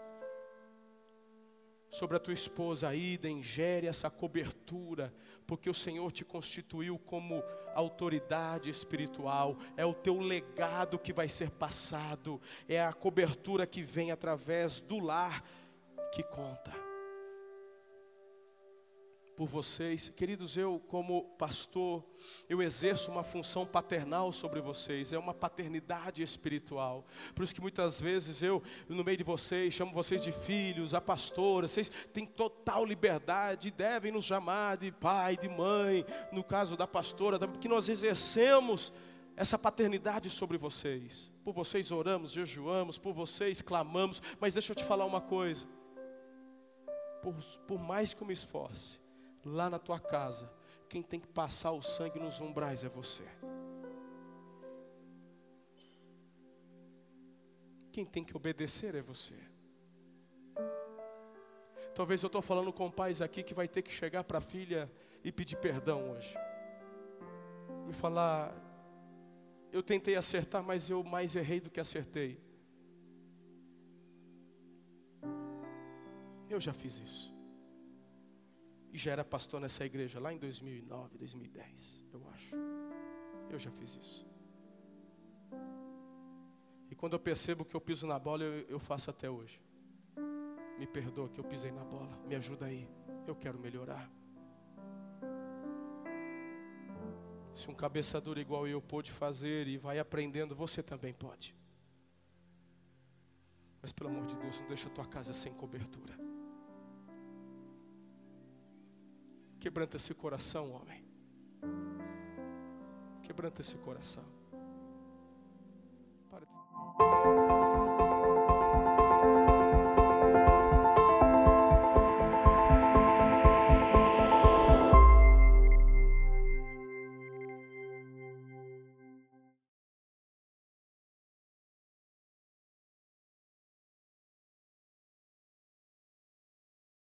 Sobre a tua esposa, ida, ingere essa cobertura, porque o Senhor te constituiu como autoridade espiritual, é o teu legado que vai ser passado, é a cobertura que vem através do lar que conta por vocês. Queridos, eu, como pastor, eu exerço uma função paternal sobre vocês, é uma paternidade espiritual. Por isso que muitas vezes eu, no meio de vocês, chamo vocês de filhos, a pastora, vocês têm total liberdade, devem nos chamar de pai, de mãe, no caso da pastora, porque nós exercemos essa paternidade sobre vocês. Por vocês oramos, jejuamos, por vocês clamamos, mas deixa eu te falar uma coisa. Por, por mais que eu me esforce, lá na tua casa, quem tem que passar o sangue nos umbrais é você. Quem tem que obedecer é você. Talvez eu estou falando com pais aqui que vai ter que chegar para a filha e pedir perdão hoje. Me falar, eu tentei acertar, mas eu mais errei do que acertei. Eu já fiz isso e já era pastor nessa igreja lá em 2009, 2010, eu acho. Eu já fiz isso. E quando eu percebo que eu piso na bola, eu, eu faço até hoje. Me perdoa que eu pisei na bola, me ajuda aí. Eu quero melhorar. Se um cabeça dura igual eu pôde fazer e vai aprendendo, você também pode. Mas pelo amor de Deus, não deixa a tua casa sem cobertura. Quebranta esse coração, homem. Quebranta esse coração. Para de...